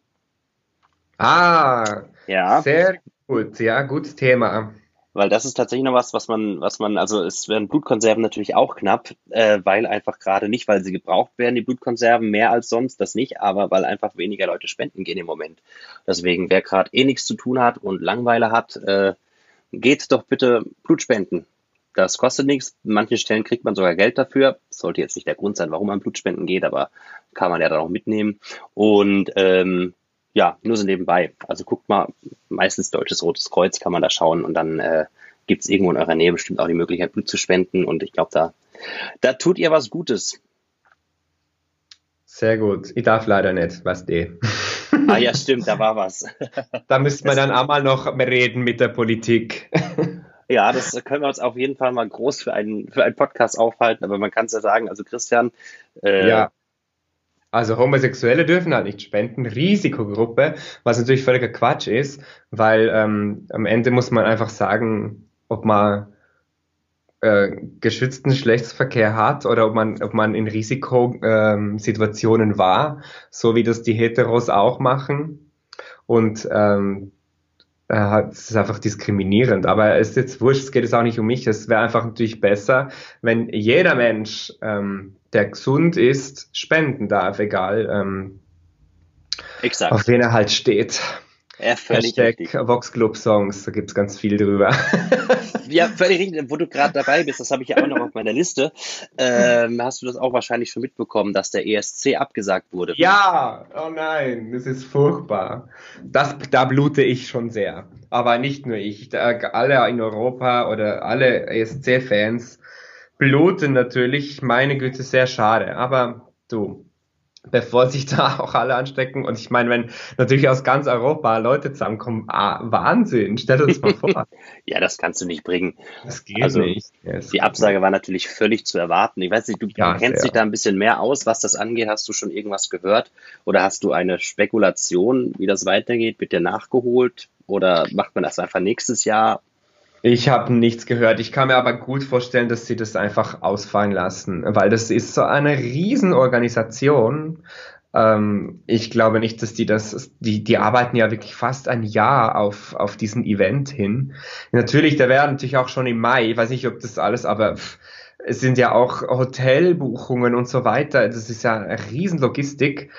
Ah, ja. Sehr gut, ja, gutes Thema. Weil das ist tatsächlich noch was, was man, was man, also es werden Blutkonserven natürlich auch knapp, äh, weil einfach gerade nicht, weil sie gebraucht werden, die Blutkonserven mehr als sonst, das nicht, aber weil einfach weniger Leute spenden gehen im Moment. Deswegen, wer gerade eh nichts zu tun hat und Langweile hat, äh, geht doch bitte Blut spenden. Das kostet nichts. An manchen Stellen kriegt man sogar Geld dafür. Sollte jetzt nicht der Grund sein, warum man Blutspenden geht, aber kann man ja dann auch mitnehmen. Und ähm, ja, nur so nebenbei. Also guckt mal, meistens Deutsches Rotes Kreuz kann man da schauen und dann äh, gibt es irgendwo in eurer Nähe bestimmt auch die Möglichkeit, Blut zu spenden und ich glaube, da, da tut ihr was Gutes. Sehr gut. Ich darf leider nicht, was die. Ah ja, stimmt, da war was. Da müsste man dann auch mal noch reden mit der Politik. Ja, das können wir uns auf jeden Fall mal groß für einen, für einen Podcast aufhalten, aber man kann es ja sagen, also Christian, äh, ja. Also Homosexuelle dürfen halt nicht spenden, Risikogruppe, was natürlich völliger Quatsch ist, weil ähm, am Ende muss man einfach sagen, ob man äh, geschützten Geschlechtsverkehr hat oder ob man, ob man in Risikosituationen ähm, war, so wie das die Heteros auch machen. Und ähm, äh, es ist einfach diskriminierend. Aber es ist jetzt wurscht, es geht jetzt auch nicht um mich. Es wäre einfach natürlich besser, wenn jeder Mensch ähm, der gesund ist, spenden darf, egal ähm, Exakt. auf wen er halt steht. Ja, völlig Hashtag richtig. Vox Club Songs, da gibt's ganz viel drüber. [LAUGHS] ja, völlig richtig. Wo du gerade dabei bist, das habe ich ja auch noch auf meiner Liste, ähm, hast du das auch wahrscheinlich schon mitbekommen, dass der ESC abgesagt wurde. Ja, oh nein, das ist furchtbar. Das, da blute ich schon sehr. Aber nicht nur ich, da, alle in Europa oder alle ESC-Fans bluten natürlich, meine Güte, sehr schade. Aber du, bevor sich da [LAUGHS] auch alle anstecken. Und ich meine, wenn natürlich aus ganz Europa Leute zusammenkommen, ah, Wahnsinn, stell das mal vor. [LAUGHS] ja, das kannst du nicht bringen. Das geht also, nicht. Yes. Die Absage war natürlich völlig zu erwarten. Ich weiß nicht, du ja, kennst dich da ein bisschen mehr aus, was das angeht. Hast du schon irgendwas gehört? Oder hast du eine Spekulation, wie das weitergeht? Wird dir nachgeholt? Oder macht man das einfach nächstes Jahr? Ich habe nichts gehört. Ich kann mir aber gut vorstellen, dass sie das einfach ausfallen lassen, weil das ist so eine Riesenorganisation. Ähm, ich glaube nicht, dass die das, die, die arbeiten ja wirklich fast ein Jahr auf, auf diesen Event hin. Natürlich, der wäre natürlich auch schon im Mai. Ich weiß nicht, ob das alles, aber pff, es sind ja auch Hotelbuchungen und so weiter. Das ist ja eine Riesenlogistik.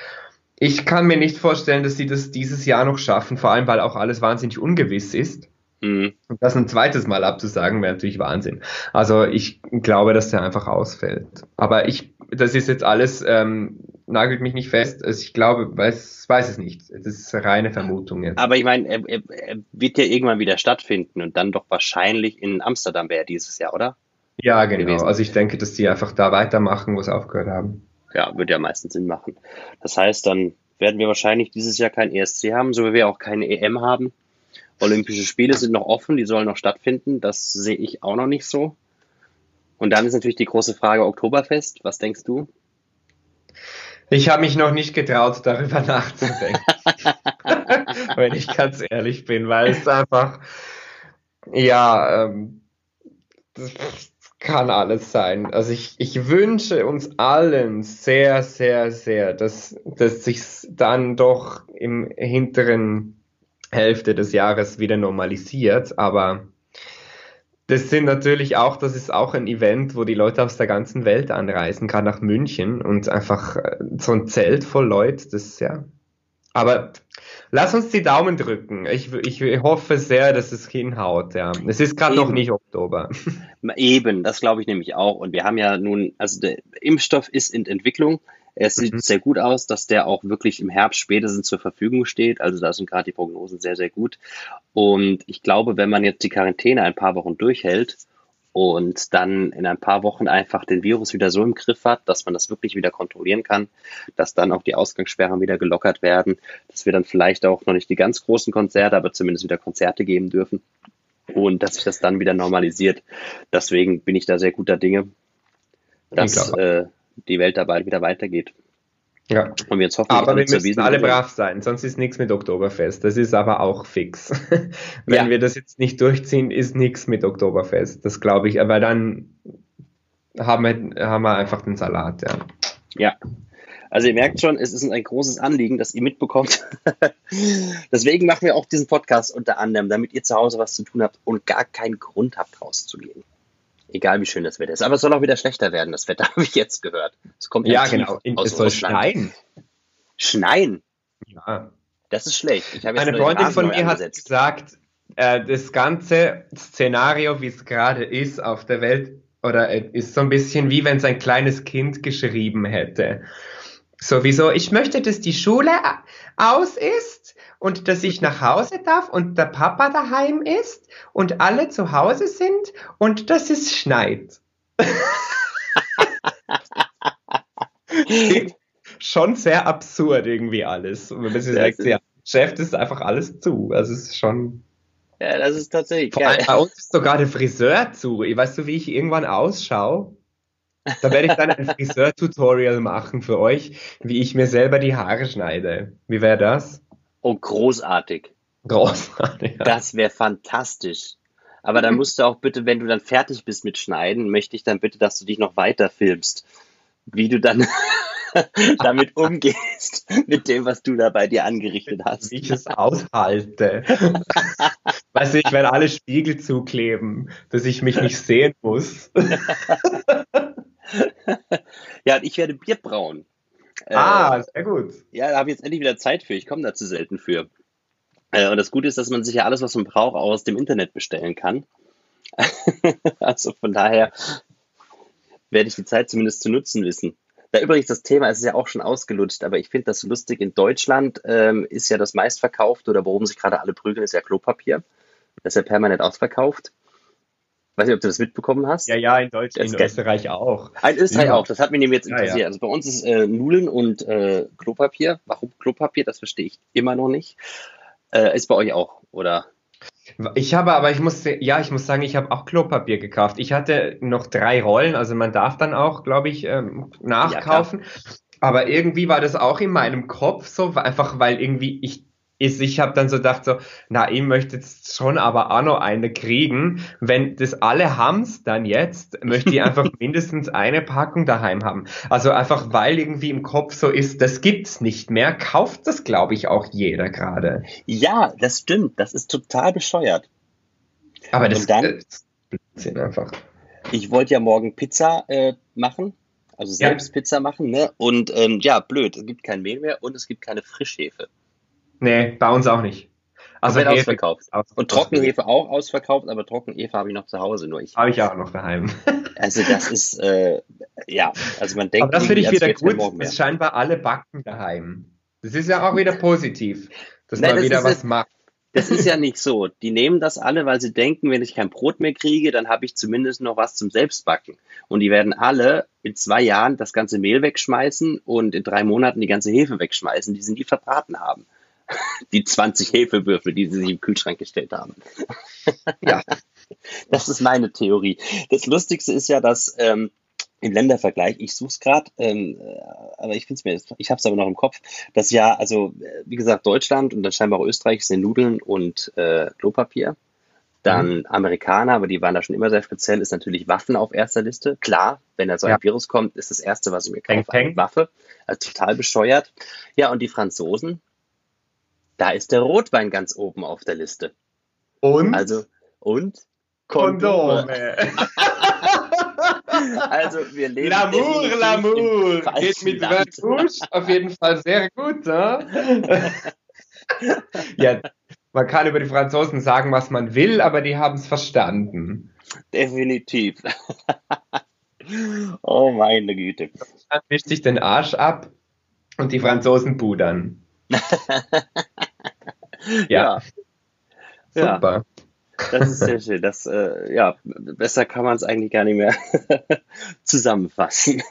Ich kann mir nicht vorstellen, dass sie das dieses Jahr noch schaffen, vor allem weil auch alles wahnsinnig ungewiss ist. Mhm. Und das ein zweites Mal abzusagen, wäre natürlich Wahnsinn. Also ich glaube, dass der einfach ausfällt. Aber ich, das ist jetzt alles, ähm, nagelt mich nicht fest. Also ich glaube, weiß, weiß es nicht. Das ist reine Vermutung jetzt. Aber ich meine, er, er, er, wird ja irgendwann wieder stattfinden und dann doch wahrscheinlich in Amsterdam wäre dieses Jahr, oder? Ja, genau. Gewesen. Also ich denke, dass die einfach da weitermachen, wo sie aufgehört haben. Ja, würde ja meistens Sinn machen. Das heißt, dann werden wir wahrscheinlich dieses Jahr kein ESC haben, so wie wir auch keine EM haben. Olympische Spiele sind noch offen, die sollen noch stattfinden. Das sehe ich auch noch nicht so. Und dann ist natürlich die große Frage Oktoberfest. Was denkst du? Ich habe mich noch nicht getraut, darüber [LAUGHS] nachzudenken. [LAUGHS] Wenn ich ganz ehrlich bin, weil es einfach, ja, ähm, das kann alles sein. Also ich, ich wünsche uns allen sehr, sehr, sehr, dass, dass sich dann doch im hinteren Hälfte des Jahres wieder normalisiert, aber das sind natürlich auch, das ist auch ein Event, wo die Leute aus der ganzen Welt anreisen, gerade nach München und einfach äh, so ein Zelt voll Leute, das ist ja. Aber lass uns die Daumen drücken. Ich, ich hoffe sehr, dass es hinhaut, ja. Es ist gerade noch nicht Oktober. Eben, das glaube ich nämlich auch. Und wir haben ja nun, also der Impfstoff ist in Entwicklung. Es sieht mhm. sehr gut aus, dass der auch wirklich im Herbst spätestens zur Verfügung steht. Also da sind gerade die Prognosen sehr, sehr gut. Und ich glaube, wenn man jetzt die Quarantäne ein paar Wochen durchhält und dann in ein paar Wochen einfach den Virus wieder so im Griff hat, dass man das wirklich wieder kontrollieren kann, dass dann auch die Ausgangssperren wieder gelockert werden, dass wir dann vielleicht auch noch nicht die ganz großen Konzerte, aber zumindest wieder Konzerte geben dürfen und dass sich das dann wieder normalisiert. Deswegen bin ich da sehr guter Dinge, dass äh, die Welt da bald wieder weitergeht. Ja. Und wir jetzt hoffen, aber wir müssen alle brav sein, sonst ist nichts mit Oktoberfest. Das ist aber auch fix. [LAUGHS] Wenn ja. wir das jetzt nicht durchziehen, ist nichts mit Oktoberfest. Das glaube ich, aber dann haben wir, haben wir einfach den Salat, ja. Ja. Also ihr merkt schon, es ist ein großes Anliegen, dass ihr mitbekommt. [LAUGHS] Deswegen machen wir auch diesen Podcast unter anderem, damit ihr zu Hause was zu tun habt und gar keinen Grund habt, rauszugehen. Egal wie schön das Wetter ist. Aber es soll auch wieder schlechter werden, das Wetter, [LAUGHS] habe ich jetzt gehört. Es kommt ja, genau. Aus es soll Russland. schneien. Schneien? Ja. Das ist schlecht. Ich Eine Freundin von mir hat gesagt, äh, das ganze Szenario, wie es gerade ist auf der Welt, oder äh, ist so ein bisschen wie wenn es ein kleines Kind geschrieben hätte. Sowieso, ich möchte, dass die Schule aus ist und dass ich nach Hause darf und der Papa daheim ist und alle zu Hause sind und dass es schneit. [LAUGHS] Schon sehr absurd irgendwie alles. Und wenn man sich sagt, ja, Chef, das ist einfach alles zu. Also es ist schon. Ja, das ist tatsächlich Vor geil. Bei uns ist sogar der Friseur zu. Weißt du, wie ich irgendwann ausschaue? Da werde ich dann ein [LAUGHS] Friseur-Tutorial machen für euch, wie ich mir selber die Haare schneide. Wie wäre das? Oh, großartig. Großartig. Ja. Das wäre fantastisch. Aber dann [LAUGHS] musst du auch bitte, wenn du dann fertig bist mit Schneiden, möchte ich dann bitte, dass du dich noch weiter filmst. Wie du dann [LAUGHS] damit umgehst, mit dem, was du da bei dir angerichtet hast. Wie ich es aushalte. [LAUGHS] weißt du, ich werde alle Spiegel zukleben, dass ich mich nicht sehen muss. ja, ich werde Bier brauen. Ah, äh, sehr gut. Ja, da habe ich jetzt endlich wieder Zeit für. Ich komme da zu selten für. Äh, und das Gute ist, dass man sich ja alles, was man braucht, auch aus dem Internet bestellen kann. [LAUGHS] also von daher werde ich die Zeit zumindest zu nutzen wissen. Da übrigens das Thema, es ist ja auch schon ausgelutscht, aber ich finde das lustig. In Deutschland ähm, ist ja das meistverkaufte oder worum sich gerade alle prügeln, ist ja Klopapier. Das ist ja permanent ausverkauft. Weiß nicht, ob du das mitbekommen hast. Ja, ja, in Deutschland, in Österreich auch. In Österreich ja. auch. Das hat mich nämlich jetzt interessiert. Ja, ja. Also bei uns ist äh, Nudeln und äh, Klopapier. Warum Klopapier? Das verstehe ich immer noch nicht. Äh, ist bei euch auch, oder? Ich habe aber, ich muss, ja, ich muss sagen, ich habe auch Klopapier gekauft. Ich hatte noch drei Rollen, also man darf dann auch, glaube ich, ähm, nachkaufen. Aber irgendwie war das auch in meinem Kopf so, einfach weil irgendwie ich ist, ich habe dann so gedacht, so, na, ich möchte jetzt schon aber auch noch eine kriegen. Wenn das alle haben's dann jetzt, möchte ich einfach [LAUGHS] mindestens eine Packung daheim haben. Also einfach, weil irgendwie im Kopf so ist, das gibt's nicht mehr, kauft das, glaube ich, auch jeder gerade. Ja, das stimmt. Das ist total bescheuert. Aber das, dann, ist Blödsinn einfach. Ich wollte ja morgen Pizza äh, machen, also selbst ja. Pizza machen, ne? Und ähm, ja, blöd, es gibt kein Mehl mehr und es gibt keine Frischhefe. Nee, bei uns auch nicht. Also Hefe ausverkauft. Und Trockenhefe auch ausverkauft, aber Trockenhefe habe ich noch zu Hause, nur ich. Habe ich auch noch daheim. [LAUGHS] Also das ist, äh, ja, also man denkt. Aber das finde ich wieder gut, dass scheinbar alle backen daheim. Das ist ja auch wieder [LAUGHS] positiv, dass Nein, man das wieder was macht. Das ist ja nicht so. Die nehmen das alle, weil sie denken, wenn ich kein Brot mehr kriege, dann habe ich zumindest noch was zum Selbstbacken. Und die werden alle in zwei Jahren das ganze Mehl wegschmeißen und in drei Monaten die ganze Hefe wegschmeißen, die sie nie verbraten haben. [LAUGHS] Die 20 Hefewürfel, die sie sich im Kühlschrank gestellt haben. [LAUGHS] Ja. Das ist meine Theorie. Das Lustigste ist ja, dass ähm, im Ländervergleich, ich suche es gerade, ähm, äh, aber ich finde es mir, ich habe es aber noch im Kopf, dass ja, also wie gesagt, Deutschland und dann scheinbar auch Österreich sind Nudeln und äh, Klopapier. Dann mhm. Amerikaner, aber die waren da schon immer sehr speziell, ist natürlich Waffen auf erster Liste. Klar, wenn da so ein ja. Virus kommt, ist das Erste, was ich mir kaufe, eine Waffe. Also total bescheuert. Ja, und die Franzosen, da ist der Rotwein ganz oben auf der Liste. Und? Also, und? Kondome. Kondome. [LAUGHS] Also wir leben. L'amour, l'amour. Geht mit Vertusch auf jeden Fall sehr gut. Ne? [LAUGHS] ja, man kann über die Franzosen sagen, was man will, aber die haben es verstanden. Definitiv. [LAUGHS] oh meine Güte. Dann wischt sich den Arsch ab und die Franzosen pudern. Ja. ja. Super. Das ist sehr schön. Das, äh, ja, besser kann man es eigentlich gar nicht mehr [LAUGHS] zusammenfassen.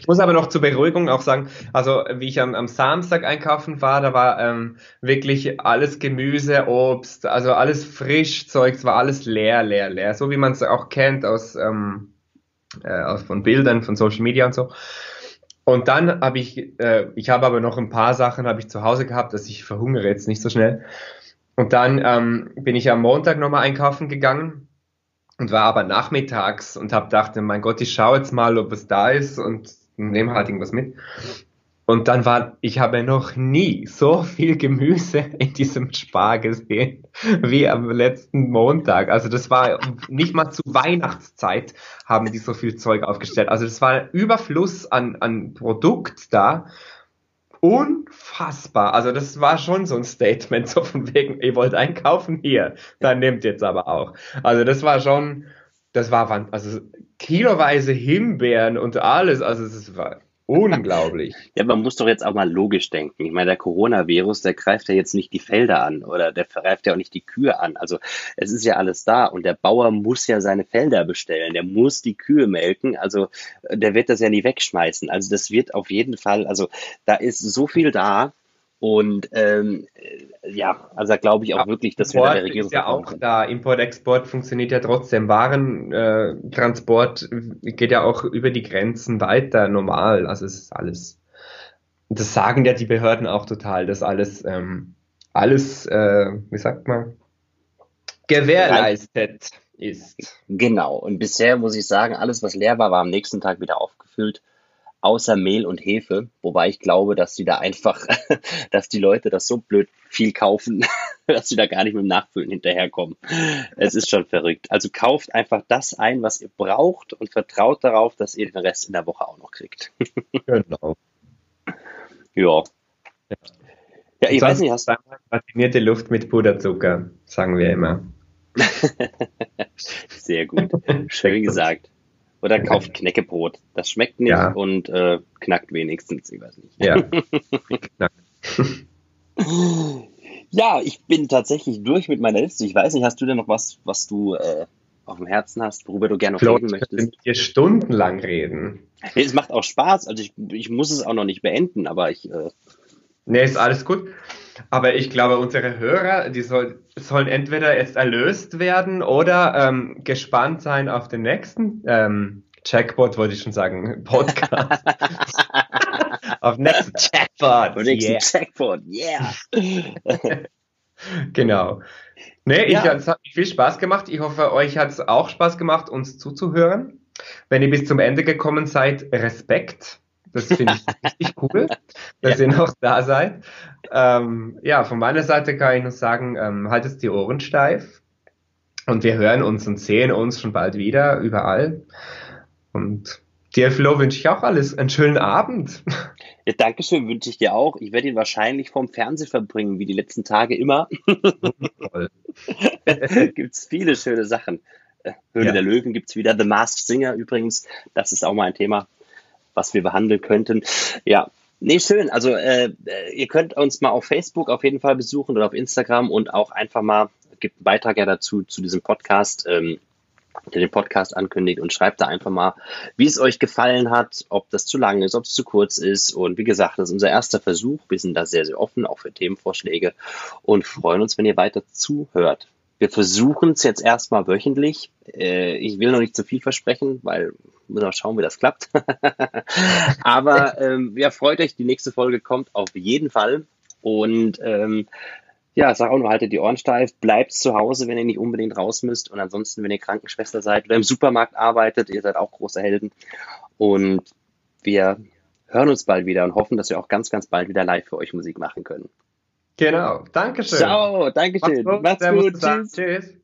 ich muss aber noch zur Beruhigung auch sagen, also wie ich am, am Samstag einkaufen war, da war ähm, wirklich alles Gemüse, Obst, also alles Frischzeug, es war alles leer, leer, leer, so wie man es auch kennt aus, ähm, äh, aus von Bildern, von Social Media und so. Und dann habe ich, äh, ich habe aber noch ein paar Sachen habe ich zu Hause gehabt, dass ich verhungere jetzt nicht so schnell. Und dann ähm, bin ich am Montag nochmal einkaufen gegangen und war aber nachmittags und habe gedacht, mein Gott, ich schaue jetzt mal, ob es da ist und nehme halt irgendwas mit. Und dann war, ich habe noch nie so viel Gemüse [LAUGHS] in diesem Spar gesehen wie am letzten Montag. Also das war nicht mal zu Weihnachtszeit haben die so viel Zeug aufgestellt. Also das war ein Überfluss an, an Produkt da unfassbar. Also das war schon so ein Statement, so von wegen, ihr wollt einkaufen, hier, dann nehmt jetzt aber auch. Also das war schon, das war, also kiloweise Himbeeren und alles, also es war Unglaublich. Ja, man muss doch jetzt auch mal logisch denken. Ich meine, der Coronavirus, der greift ja jetzt nicht die Felder an oder der greift ja auch nicht die Kühe an. Also es ist ja alles da und der Bauer muss ja seine Felder bestellen. Der muss die Kühe melken. Also der wird das ja nie wegschmeißen. Also das wird auf jeden Fall, also da ist so viel da. Und ähm, ja, also da glaube ich auch ja, wirklich, dass Import wir da der Regierung. Ist ja auch können. da. Import-Export funktioniert ja trotzdem. Warentransport äh, geht ja auch über die Grenzen weiter normal. Also es ist alles. Das sagen ja die Behörden auch total, dass alles, ähm, alles, äh, wie sagt man, gewährleistet ist. Genau. Und bisher muss ich sagen, alles, was leer war, war am nächsten Tag wieder aufgefüllt außer Mehl und Hefe, wobei ich glaube, dass die da einfach, [LAUGHS] dass die Leute das so blöd viel kaufen, [LAUGHS] dass sie da gar nicht mit dem Nachfüllen hinterherkommen. Es ist schon verrückt. Also kauft einfach das ein, was ihr braucht und vertraut darauf, dass ihr den Rest in der Woche auch noch kriegt. [LAUGHS] genau. Ja. Ja, ich weiß nicht, hast du. Patinierte Luft mit Puderzucker, sagen wir immer. Sehr gut. Schön gesagt. Oder kauft Knäckebrot. Das schmeckt nicht ja. und äh, knackt wenigstens, ich weiß nicht. Ja. [LAUGHS] ja, ich bin tatsächlich durch mit meiner Liste. Ich weiß nicht, hast du denn noch was, was du äh, auf dem Herzen hast, worüber du gerne noch reden möchtest? Ich hier stundenlang reden. [LAUGHS] Es macht auch Spaß. Also ich, ich muss es auch noch nicht beenden, aber ich. Äh, nee, ist alles gut. Aber ich glaube, unsere Hörer, die soll, sollen entweder jetzt erlöst werden oder ähm, gespannt sein auf den nächsten ähm, Checkbot, wollte ich schon sagen, [LAUGHS] Podcast. [LAUGHS] auf nächsten Checkbot. Auf nächsten yeah. Checkbot, yeah. [LAUGHS] genau. Nee, ja. es hat viel Spaß gemacht. Ich hoffe, euch hat es auch Spaß gemacht, uns zuzuhören. Wenn ihr bis zum Ende gekommen seid, Respekt. Das finde ich [LAUGHS] richtig cool, dass ja. ihr noch da seid. Ähm, ja, von meiner Seite kann ich nur sagen, ähm, haltet die Ohren steif. Und wir hören uns und sehen uns schon bald wieder, überall. Und dir, Flo, wünsche ich auch alles. Einen schönen Abend. Ja, Dankeschön, wünsche ich dir auch. Ich werde ihn wahrscheinlich vorm Fernsehen verbringen, wie die letzten Tage immer. [LAUGHS] Gibt es viele schöne Sachen. Äh, Höhle ja. der Löwen gibt es wieder. The Masked Singer übrigens. Das ist auch mal ein Thema was wir behandeln könnten. Ja, Nee, schön. Also äh, ihr könnt uns mal auf Facebook auf jeden Fall besuchen oder auf Instagram und auch einfach mal, gibt einen Beitrag ja dazu, zu diesem Podcast, ähm, der den Podcast ankündigt und schreibt da einfach mal, wie es euch gefallen hat, ob das zu lang ist, ob es zu kurz ist. Und wie gesagt, das ist unser erster Versuch. Wir sind da sehr, sehr offen, auch für Themenvorschläge und freuen uns, wenn ihr weiter zuhört. Wir versuchen es jetzt erstmal wöchentlich. Äh, ich will noch nicht zu viel versprechen, weil müssen wir schauen, wie das klappt. [LAUGHS] Aber ähm, ja, freut euch, die nächste Folge kommt auf jeden Fall. Und ähm, ja, sag auch nur, haltet die Ohren steif, bleibt zu Hause, wenn ihr nicht unbedingt raus müsst. Und ansonsten, wenn ihr Krankenschwester seid oder im Supermarkt arbeitet, ihr seid auch große Helden. Und wir hören uns bald wieder und hoffen, dass wir auch ganz, ganz bald wieder live für euch Musik machen können. Genau. Dankeschön. Ciao. Dankeschön. Macht's gut. Macht's gut. Tschüss. Tschüss.